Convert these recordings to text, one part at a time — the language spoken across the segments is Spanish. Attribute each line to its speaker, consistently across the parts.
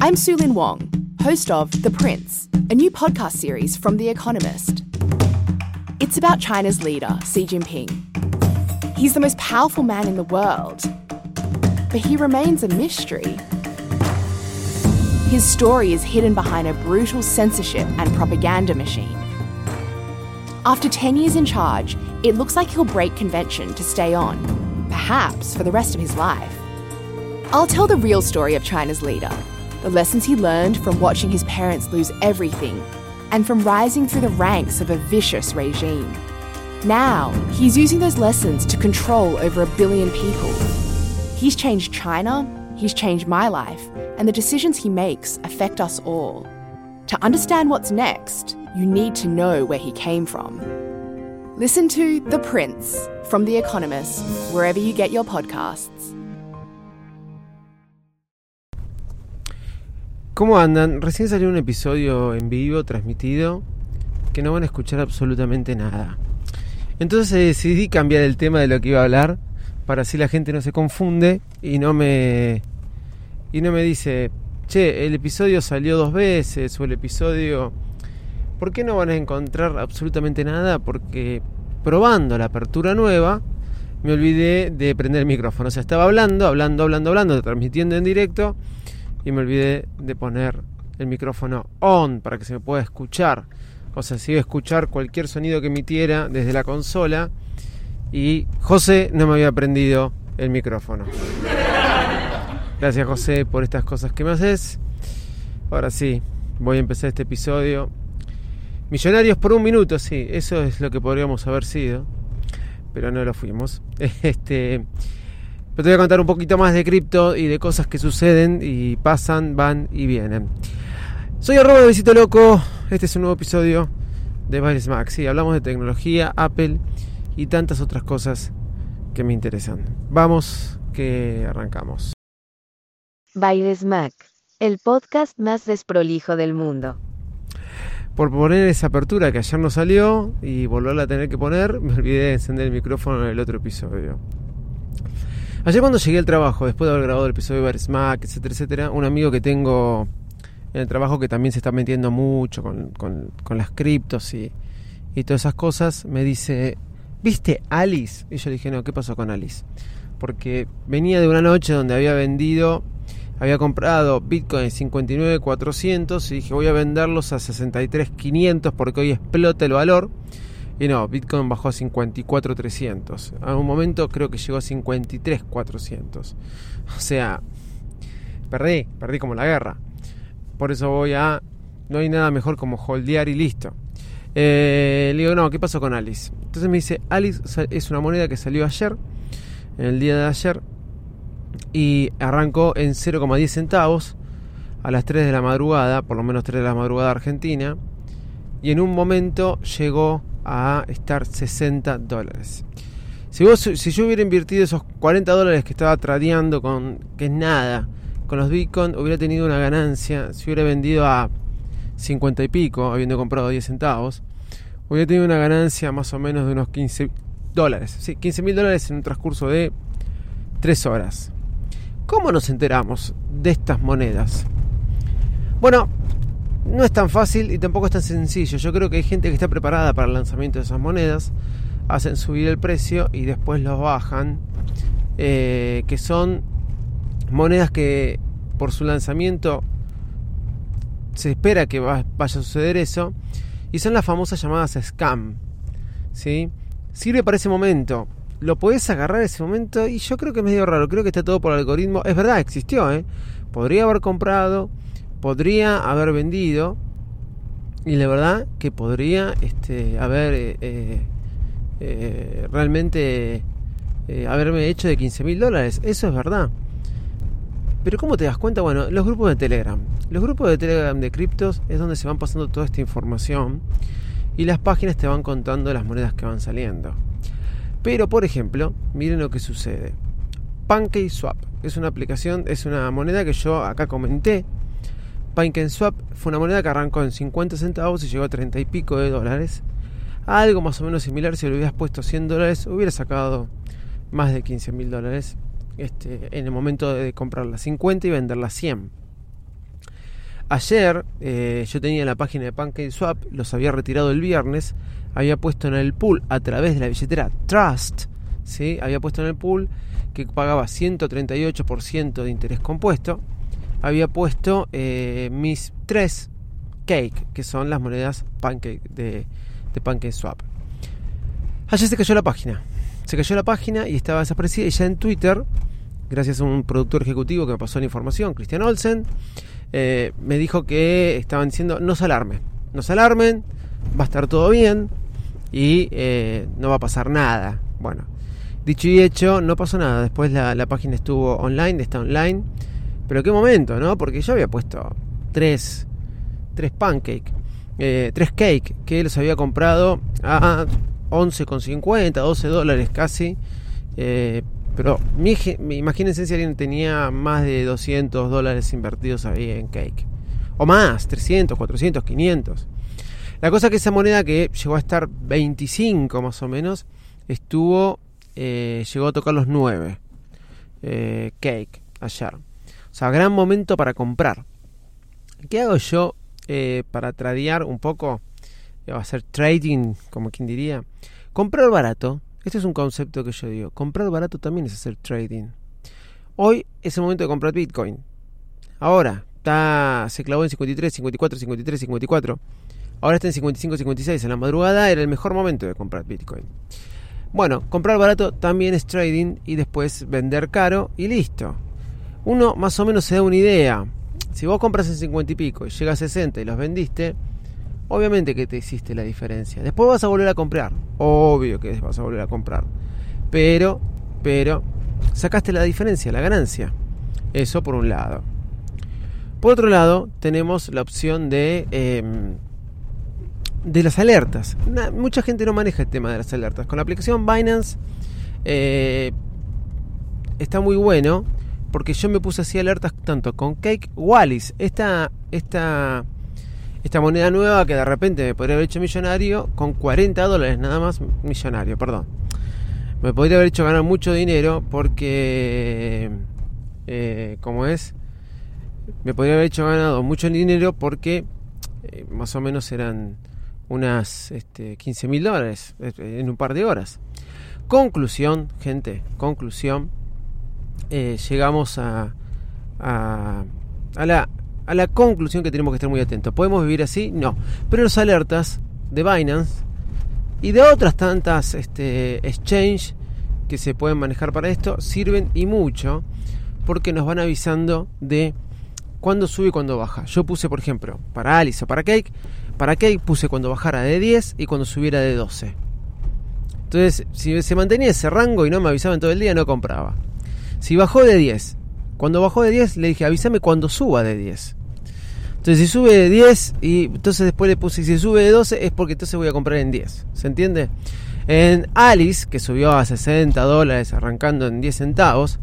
Speaker 1: I'm Sulin Wong, host of The Prince, a new podcast series from The Economist. It's about China's leader, Xi Jinping. He's the most powerful man in the world, but he remains a mystery. His story is hidden behind a brutal censorship and propaganda machine. After 10 years in charge, it looks like he'll break convention to stay on, perhaps for the rest of his life. I'll tell the real story of China's leader, the lessons he learned from watching his parents lose everything, and from rising through the ranks of a vicious regime. Now, he's using those lessons to control over a billion people. He's changed China, he's changed my life, and the decisions he makes affect us all. To understand what's next, you need to know where he came from. Listen to The Prince from The Economist, wherever you get your podcasts.
Speaker 2: ¿Cómo andan? Recién salió un episodio en vivo transmitido que no van a escuchar absolutamente nada. Entonces decidí cambiar el tema de lo que iba a hablar para así la gente no se confunde y no me y no me dice, "Che, el episodio salió dos veces o el episodio ¿Por qué no van a encontrar absolutamente nada? Porque probando la apertura nueva me olvidé de prender el micrófono. O sea, estaba hablando, hablando, hablando, hablando, transmitiendo en directo y me olvidé de poner el micrófono on para que se me pueda escuchar. O sea, si iba a escuchar cualquier sonido que emitiera desde la consola y José no me había prendido el micrófono. Gracias José por estas cosas que me haces. Ahora sí, voy a empezar este episodio. Millonarios por un minuto, sí, eso es lo que podríamos haber sido, pero no lo fuimos. Este, pero te voy a contar un poquito más de cripto y de cosas que suceden y pasan, van y vienen. Soy arroba de Visito Loco, este es un nuevo episodio de Bailes Max. Sí, hablamos de tecnología, Apple y tantas otras cosas que me interesan. Vamos, que arrancamos.
Speaker 3: Bailes Mac, el podcast más desprolijo del mundo.
Speaker 2: Por poner esa apertura que ayer no salió y volverla a tener que poner, me olvidé de encender el micrófono en el otro episodio. Ayer cuando llegué al trabajo, después de haber grabado el episodio de Mac, etcétera, etcétera, un amigo que tengo en el trabajo que también se está metiendo mucho con, con, las criptos y, y todas esas cosas, me dice, ¿viste Alice? Y yo dije, no, ¿qué pasó con Alice? Porque venía de una noche donde había vendido, había comprado Bitcoin en 59.400 y dije, voy a venderlos a 63.500 porque hoy explota el valor. Y no, Bitcoin bajó a 54.300. A un momento creo que llegó a 53.400. O sea, perdí, perdí como la guerra. Por eso voy a... No hay nada mejor como holdear y listo. Eh, le digo, no, ¿qué pasó con Alice? Entonces me dice, Alice es una moneda que salió ayer, el día de ayer, y arrancó en 0,10 centavos a las 3 de la madrugada, por lo menos 3 de la madrugada argentina, y en un momento llegó a estar 60 dólares. Si, yo hubiera invertido esos 40 dólares que estaba tradeando con, que es nada, con los Bitcoin, hubiera tenido una ganancia, si hubiera vendido a 50 y pico, habiendo comprado 10 centavos, hubiera tenido una ganancia más o menos de unos 15 dólares. Sí, 15 mil dólares en un transcurso de 3 horas. ¿Cómo nos enteramos de estas monedas? Bueno, no es tan fácil y tampoco es tan sencillo. Yo creo que hay gente que está preparada para el lanzamiento de esas monedas, hacen subir el precio y después los bajan, eh, que son monedas que por su lanzamiento se espera que vaya a suceder eso y son las famosas llamadas scam. ¿sí? Sirve para ese momento. Lo podés agarrar ese momento y yo creo que es medio raro. Creo que está todo por algoritmo. Es verdad, existió. ¿eh? Podría haber comprado, podría haber vendido y la verdad que podría este, haber eh, eh, eh, realmente haberme hecho de 15 mil dólares. Eso es verdad. Pero ¿cómo te das cuenta? Bueno, los grupos de Telegram. Los grupos de Telegram de criptos es donde se van pasando toda esta información y las páginas te van contando las monedas que van saliendo. Pero, por ejemplo, miren lo que sucede. PancakeSwap es una aplicación, es una moneda que yo acá comenté. PancakeSwap fue una moneda que arrancó en 50 centavos y llegó a 30 y pico de dólares. Algo más o menos similar, si le hubieras puesto 100 dólares, hubiera sacado más de 15 mil dólares este, en el momento de comprarla 50 y venderla 100. Ayer eh, yo tenía la página de PancakeSwap, los había retirado el viernes, había puesto en el pool a través de la billetera Trust, ¿sí? había puesto en el pool que pagaba 138% de interés compuesto, había puesto eh, mis tres cake, que son las monedas pancake de, de PancakeSwap. Ayer se cayó la página, se cayó la página y estaba desaparecida y ya en Twitter, gracias a un productor ejecutivo que me pasó la información, Christian Olsen, eh, me dijo que estaban diciendo no se alarmen, no se alarmen, va a estar todo bien y eh, no va a pasar nada. Bueno, dicho y hecho, no pasó nada. Después la, página estuvo online, está online. Pero qué momento, ¿no? Porque yo había puesto tres, tres pancake, eh, tres cake que los había comprado a 11,50, 12 dólares casi. Pero mi, imagínense si alguien tenía más de 200 dólares invertidos ahí en Cake. O más, 300, 400, 500. La cosa que esa moneda que llegó a estar 25 más o menos, estuvo, eh, llegó a tocar los 9. Eh, cake, ayer. O sea, gran momento para comprar. ¿Qué hago yo eh, para tradear un poco? Va a hacer trading, como quien diría. Comprar barato, este es un concepto que yo digo. Comprar barato también es hacer trading. Hoy es el momento de comprar Bitcoin. Ahora, está, se clavó en 53, 54, 53, 54. Ahora está en 55, 56. En la madrugada era el mejor momento de comprar Bitcoin. Bueno, comprar barato también es trading y después vender caro y listo. Uno más o menos se da una idea. Si vos compras en 50 y pico y llega a 60 y los vendiste, obviamente que te hiciste la diferencia. Después vas a volver a comprar, obvio que vas a volver a comprar. Pero, pero, sacaste la diferencia, la ganancia. Eso por un lado. Por otro lado, tenemos la opción de, em, de las alertas. mucha gente no maneja el tema de las alertas. Con la aplicación Binance eh, está muy bueno porque yo me puse así alertas tanto con Cake Wallis. Esta, esta esta moneda nueva que de repente me podría haber hecho millonario con 40 dólares nada más, millonario, perdón. Me podría haber hecho ganar mucho dinero porque, eh, como es, me podría haber hecho ganado mucho dinero porque eh, más o menos eran unas este, 15 mil dólares eh, en un par de horas. Conclusión, gente, conclusión. Llegamos a, a, la a la conclusión que tenemos que estar muy atentos. ¿Podemos vivir así? No. Pero los alertas de Binance y de otras tantas este, exchange que se pueden manejar para esto sirven y mucho porque nos van avisando de cuándo sube y cuándo baja. Yo puse, por ejemplo, para Alice o para Cake, para Cake puse cuando bajara de 10 y cuando subiera de 12. Entonces, si se mantenía ese rango y no me avisaban todo el día, no compraba. Si bajó de 10, cuando bajó de 10, le dije, avísame cuando suba de 10. Entonces, si sube de 10 y entonces después le puse, si sube de 12 es porque entonces voy a comprar en 10. ¿Se entiende? En Alice, que subió a 60 dólares arrancando en 10 centavos,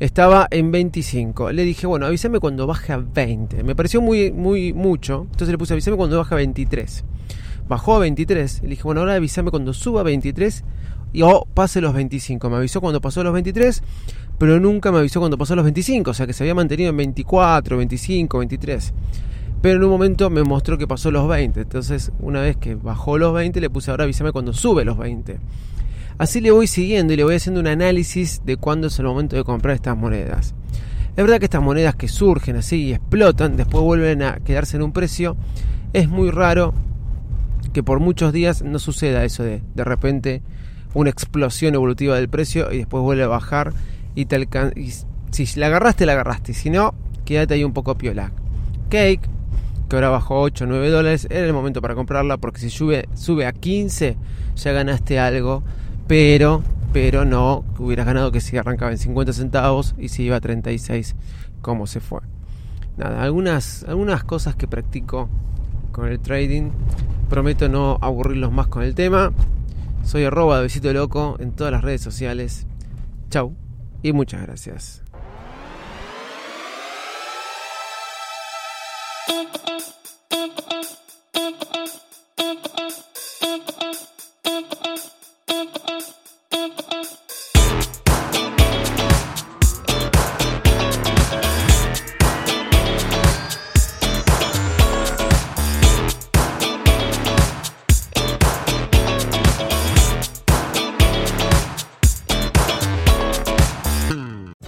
Speaker 2: estaba en 25. Le dije, bueno, avísame cuando baje a 20. Me pareció muy, muy mucho. Entonces le puse, avísame cuando baje a 23. Bajó a 23. Le dije, bueno, ahora avísame cuando suba a 23 y o pase los 25. Me avisó cuando pasó los 23, pero nunca me avisó cuando pasó los 25, o sea que se había mantenido en 24, 25, 23. Pero en un momento me mostró que pasó los 20. Entonces, una vez que bajó los 20, le puse ahora avísame cuando sube los 20. Así le voy siguiendo y le voy haciendo un análisis de cuándo es el momento de comprar estas monedas. Es verdad que estas monedas que surgen así y explotan, después vuelven a quedarse en un precio. Es muy raro que por muchos días no suceda eso de de repente una explosión evolutiva del precio y después vuelve a bajar y te si la agarraste, la agarraste. Si no, quédate ahí un poco piola. Cake, que ahora bajó 8 o 9 dólares, era el momento para comprarla porque si sube, sube a 15 ya ganaste algo, pero, pero no hubieras ganado que si arrancaba en 50 centavos y si iba a 36 como se fue. Nada, algunas, algunas cosas que practico con el trading. Prometo no aburrirlos más con el tema. Soy arroba de besito loco en todas las redes sociales. Chau y muchas gracias.